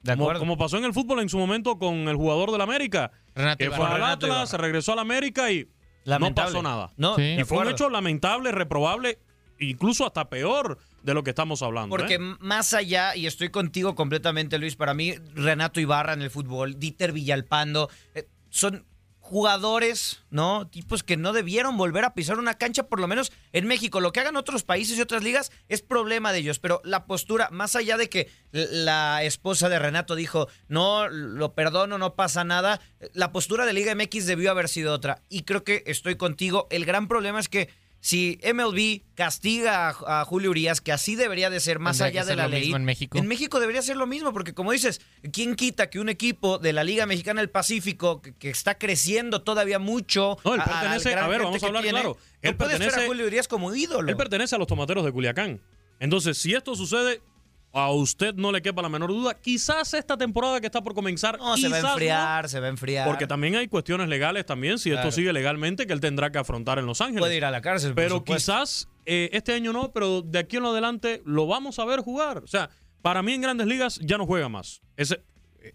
Como, acuerdo. como pasó en el fútbol en su momento con el jugador del América, Renato que Ibarra. fue al Renato Atlas, se regresó al América y Lamentable. no pasó nada. No, Sí. de y fue un hecho lamentable, reprobable, incluso hasta peor de lo que estamos hablando. Porque ¿eh? más allá, y estoy contigo completamente, Luis, para mí, Renato Ibarra en el fútbol, Dieter Villalpando, eh, son jugadores, ¿no? Tipos que no debieron volver a pisar una cancha, por lo menos en México. Lo que hagan otros países y otras ligas es problema de ellos, pero la postura, más allá de que la esposa de Renato dijo, no, lo perdono, no pasa nada, la postura de Liga MX debió haber sido otra. Y creo que estoy contigo. El gran problema es que si MLB castiga a, a Julio Urias, que así debería de ser, más allá de la ley. en México. debería ser lo mismo, porque como dices, ¿quién quita que un equipo de la Liga Mexicana del Pacífico, que, que está creciendo todavía mucho. No, él pertenece, a ver, vamos a hablar tiene, claro. no Él puedes ver pertenece, a Julio Urias como ídolo. él pertenece a los tomateros de Culiacán. Entonces, si esto sucede, a usted no le quepa la menor duda, quizás esta temporada que está por comenzar, No, se va a no, enfriar, se va a enfriar. Porque también hay cuestiones legales también, si Claro. esto sigue legalmente, que él tendrá que afrontar en Los Ángeles. Puede ir a la cárcel, Pero quizás eh, este año no, pero de aquí en lo adelante lo vamos a ver jugar. O sea, para mí en grandes ligas ya no juega más. Ese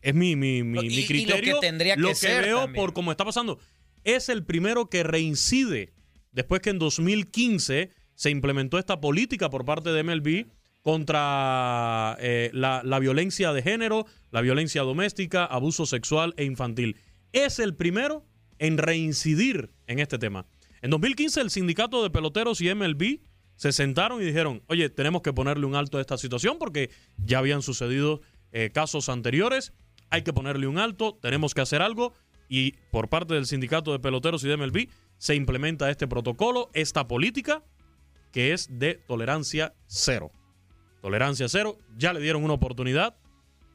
es mi, mi, mi, Y- mi lo que criterio. tendría que lo que ser veo también. por cómo está pasando. Es el primero que reincide después que en 2015 se implementó esta política por parte de MLB contra eh, la, la violencia de género, la violencia doméstica, abuso sexual e infantil. Es el primero en reincidir en este tema. En 2015 el sindicato de peloteros y MLB se sentaron y dijeron, oye, tenemos que ponerle un alto a esta situación porque ya habían sucedido eh, casos anteriores, hay que ponerle un alto, tenemos que hacer algo y por parte del sindicato de peloteros y MLB se implementa este protocolo, esta política que es de tolerancia cero. Tolerancia cero, ya le dieron una oportunidad,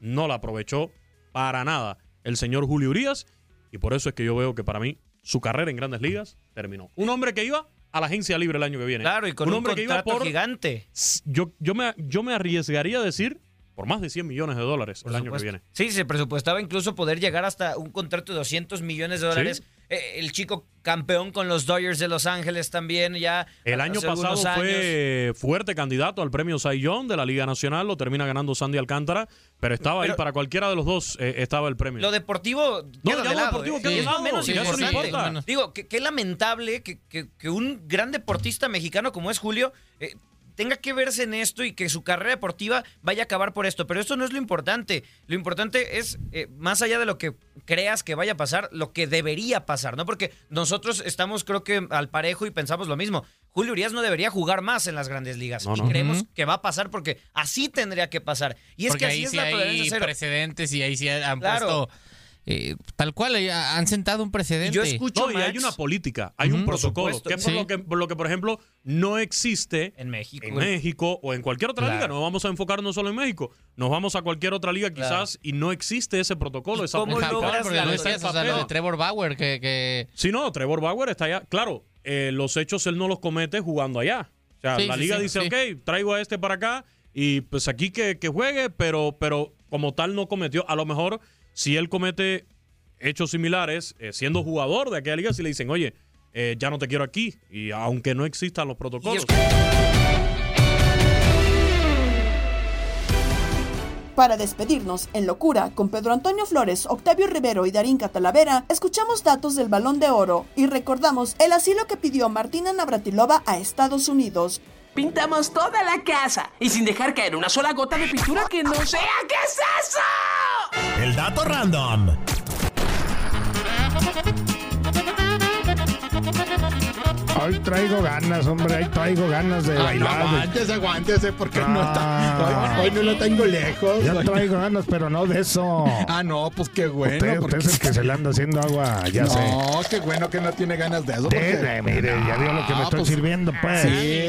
no la aprovechó para nada el señor Julio Urias y por eso es que yo veo que para mí su carrera en grandes ligas terminó. Un hombre que iba a la agencia libre el año que viene. Claro, y con un, hombre que iba contrato por gigante. yo, yo, me, yo me arriesgaría a decir por más de 100 millones de dólares el año que viene. Sí, se presupuestaba incluso poder llegar hasta un contrato de 200 millones de dólares. El chico campeón con los Dodgers de Los Ángeles también ya. El año pasado años. fue fuerte candidato al premio Cy Young de la Liga Nacional, lo termina ganando Sandy Alcántara, pero estaba ahí para cualquiera de los dos eh, estaba el premio. Lo deportivo No, queda ya de lo lado, deportivo ¿eh? queda de Es lo lado, menos sí, eso no importa. Digo, qué lamentable que, que- que un gran deportista mexicano como es Julio eh, tenga que verse en esto y que su carrera deportiva vaya a acabar por esto. Pero esto no es lo importante. Lo importante es, eh, más allá de lo que creas que vaya a pasar, lo que debería pasar, ¿no? Porque nosotros estamos, creo que, al parejo y pensamos lo mismo. Julio Urias no debería jugar más en las grandes ligas. No, y no. creemos que va a pasar porque así tendría que pasar. Y es Porque que así ahí es sí la hay precedentes y ahí sí han Claro. puesto eh, tal cual, eh, han sentado un precedente. No, y hay una política, hay un protocolo, supuesto. que es por, Sí. lo que, por lo que, por ejemplo, no existe en México, en México o en cualquier otra Claro. liga. No vamos a enfocarnos solo en México. Nos vamos a cualquier otra liga quizás y no existe ese protocolo, esa En política. Porque No lo está en decías, o sea, lo de. Trevor Bauer, que, que Sí, no, Trevor Bauer está allá. Claro, eh, los hechos él no los comete jugando allá. O sea, Sí, la sí, liga sí, dice, sí. ok, traigo a este para acá y pues aquí que, que juegue, pero, pero como tal no cometió. A lo mejor si él comete hechos similares, eh, siendo jugador de aquella liga, si le dicen, oye, eh, ya no te quiero aquí, y aunque no existan los protocolos. Para despedirnos, en locura, con Pedro Antonio Flores, Octavio Rivero y Darín Catalavera, escuchamos datos del Balón de Oro y recordamos el asilo que pidió Martina Navratilova a Estados Unidos. Pintamos toda la casa y sin dejar caer una sola gota de pintura que no sea. ¿Qué es eso? El dato random. Hoy traigo ganas, hombre, hoy traigo ganas de Ah, bailar. no, aguántese, aguántese, porque no Ah. está. Hoy, hoy no lo tengo lejos. Ya Hoy- traigo ganas, pero no de eso. Ah, no, pues qué bueno. usted, porque- usted es el que se le anda haciendo agua, ya no, sé. qué bueno que no tiene ganas de eso. Porque- mire, ya vio lo que me No, estoy pues, sirviendo, pues. Sí.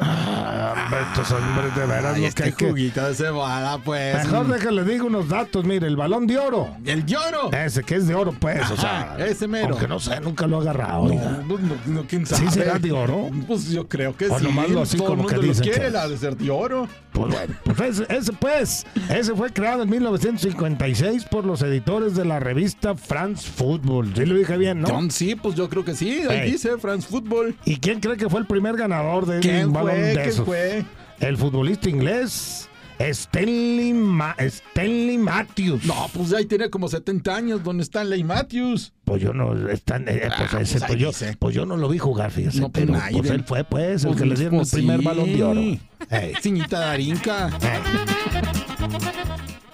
Ah, hombre, estos hombres de veras Ay, los este que hay que... juguito de cebada, pues. Mejor déjale digo unos datos, mire, el balón de oro. ¿El de oro? Ese que es de oro, pues, o sea. Ese mero. Aunque no sé, nunca lo he agarrado, oiga. No, no, no, quién ¿Sí sabe. será de oro? Pues yo creo que O sí. nomás lo así Todo el mundo lo quiere, que- la de ser de oro. Pues bueno, pues ese, ese, pues, ese fue creado en 1956 por los editores de la revista France Football. Sí lo dije bien, ¿no? John, sí, pues yo creo que sí. Ahí Ey. dice France Football. ¿Y quién cree que fue el primer ganador de ¿Quién un balón fue? de ¿Quién fue? El futbolista inglés Stanley, Ma- Stanley Matthews. No, pues ahí tiene como 70 años, don Stanley Matthews. Pues yo no, están, eh, pues, Ah, ese, pues pues, yo, dice. pues yo no lo vi jugar, fíjese. No, pues pero pues él fue, pues, el Pues, que le dieron pues, el primer sí. balón de oro. Ey. Ciñita Darinka.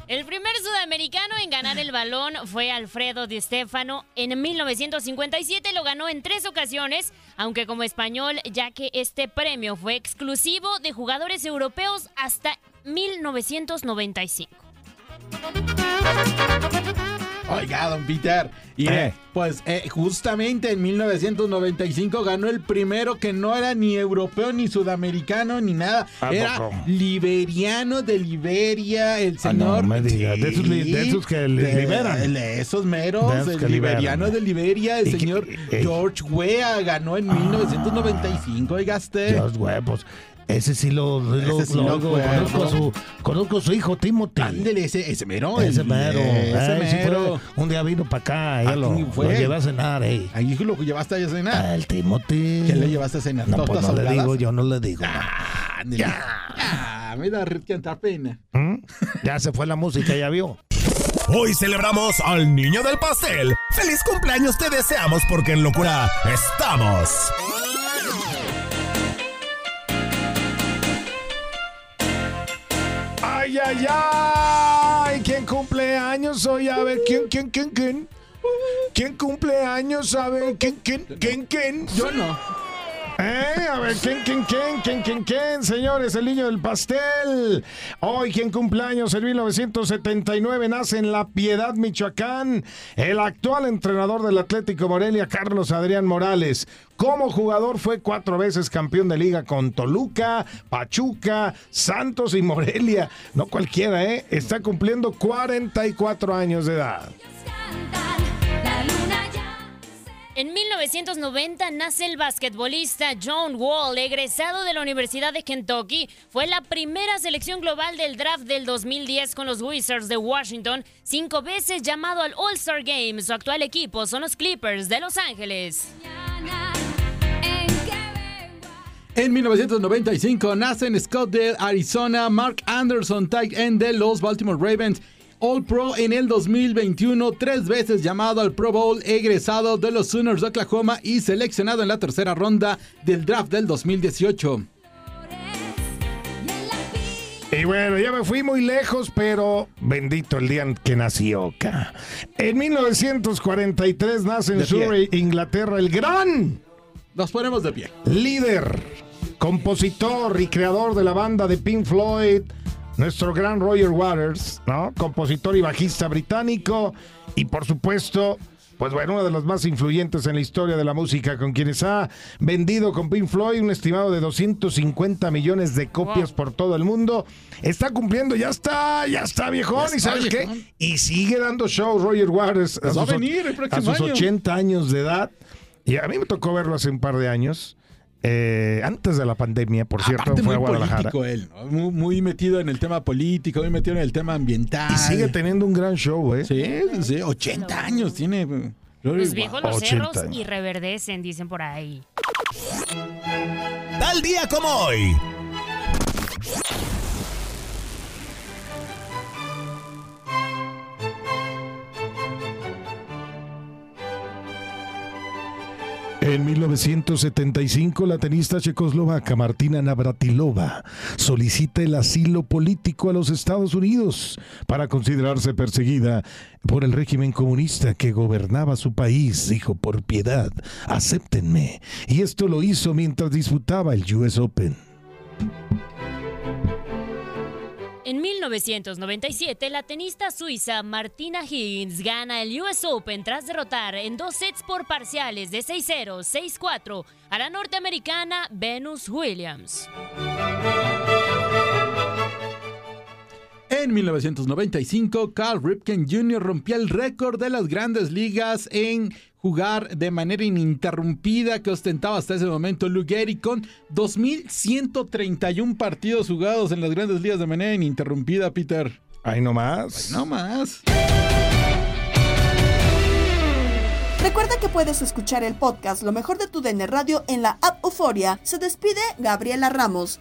El primer sudamericano en ganar el balón fue Alfredo Di Stefano. En 1957 lo ganó en tres ocasiones, aunque como español, ya que este premio fue exclusivo de jugadores europeos hasta 1995. Oiga, don Peter. Y Eh. pues eh, justamente en 1995 ganó el primero que no era ni europeo, ni sudamericano, ni nada. ¿A Era poco? liberiano de Liberia, el Ah, no señor. me diga, de esos li- de esos que li- de- liberan. de esos meros, De esos el liberiano liberan. de Liberia, el ¿Y qué- señor eh? George Weah ganó en 1995, oiga usted. Dios, güey, pues, ese sí lo, lo, Ese sí lo lo oigo, juego. conozco, a su, conozco a su hijo Timothy. Ándele, ese, ese mero. Ese mero, Ese eh, fue- mero. un día vino para acá, ¿A ya lo, quién fue? lo llevé a cenar, ey. Ahí lo llevaste a cenar. Ah, el Timothy. ¿Qué le llevaste a cenar? No, pues ¿Tortas no le digo, yo no le digo. no. Ándele. Ah, me da pena. ¿Mm? Ya se fue la música, ya vio. Hoy celebramos al niño del pastel. ¡Feliz cumpleaños te deseamos porque en locura estamos! Ay, ay. ¿Quién cumple años hoy? A ver, ¿quién, quién, quién, quién? ¿Quién cumple años? A ver, ¿quién, quién, quién, quién? Yo no. Eh, a ver, ¿quién, quién, quién, quién, quién, quién, señores? El niño del pastel. Hoy, ¿quién cumpleaños? En 1979 nace en La Piedad, Michoacán, el actual entrenador del Atlético Morelia, Carlos Adrián Morales. Como jugador fue cuatro veces campeón de liga con Toluca, Pachuca, Santos y Morelia. No cualquiera, ¿eh? Está cumpliendo 44 años de edad. En 1990 nace el basquetbolista John Wall, egresado de la Universidad de Kentucky. Fue la primera selección global del draft del 2010 con los Wizards de Washington, cinco veces llamado al All-Star Game. Su actual equipo son los Clippers de Los Ángeles. En 1995 nace en Scottsdale, Arizona, Mark Anderson, tight end de los Baltimore Ravens. All Pro en el 2021, tres veces llamado al Pro Bowl, egresado de los Sooners de Oklahoma y seleccionado en la tercera ronda del draft del 2018. Y bueno, ya me fui muy lejos, pero bendito el día en que nació. En 1943 nace en. Surrey, Inglaterra, el gran Nos ponemos de pie. líder, compositor y creador de la banda de Pink Floyd, nuestro gran Roger Waters, ¿no? Compositor y bajista británico y por supuesto, pues bueno, uno de los más influyentes en la historia de la música, con quienes ha vendido con Pink Floyd un estimado de 250 millones de copias por todo el mundo. Está cumpliendo, ya está, ya está viejón, Ya y ¿sabes viejón. qué? Y sigue dando shows Roger Waters a Pues a sus, venir a sus año. 80 años de edad. Y a mí me tocó verlo hace un par de años. Eh, antes de la pandemia, por cierto, Aparte, fue muy a Guadalajara. político él, ¿no? muy, muy metido en el tema político, muy metido en el tema ambiental. Y sigue teniendo un gran show, ¿eh? Sí, sí, 80 años tiene. eh, Los viejos los 80 cerros años. y reverdecen, dicen por ahí. Tal día como hoy. En 1975, la tenista checoslovaca Martina Navratilova solicita el asilo político a los Estados Unidos para considerarse perseguida por el régimen comunista que gobernaba su país. Dijo, por piedad, acéptenme. Y esto lo hizo mientras disputaba el US Open. En 1997, la tenista suiza Martina Higgins gana el US Open tras derrotar en dos sets por parciales de 6-0, 6-4 a la norteamericana Venus Williams. En 1995, Carl Ripken Jr. rompía el récord de las grandes ligas en jugar de manera ininterrumpida que ostentaba hasta ese momento Lou Gehrig con 2.131 partidos jugados en las grandes ligas de manera ininterrumpida, Peter. Ahí nomás. no más. Recuerda que puedes escuchar el podcast Lo mejor de tu DN Radio en la app Euforia. Se despide Gabriela Ramos.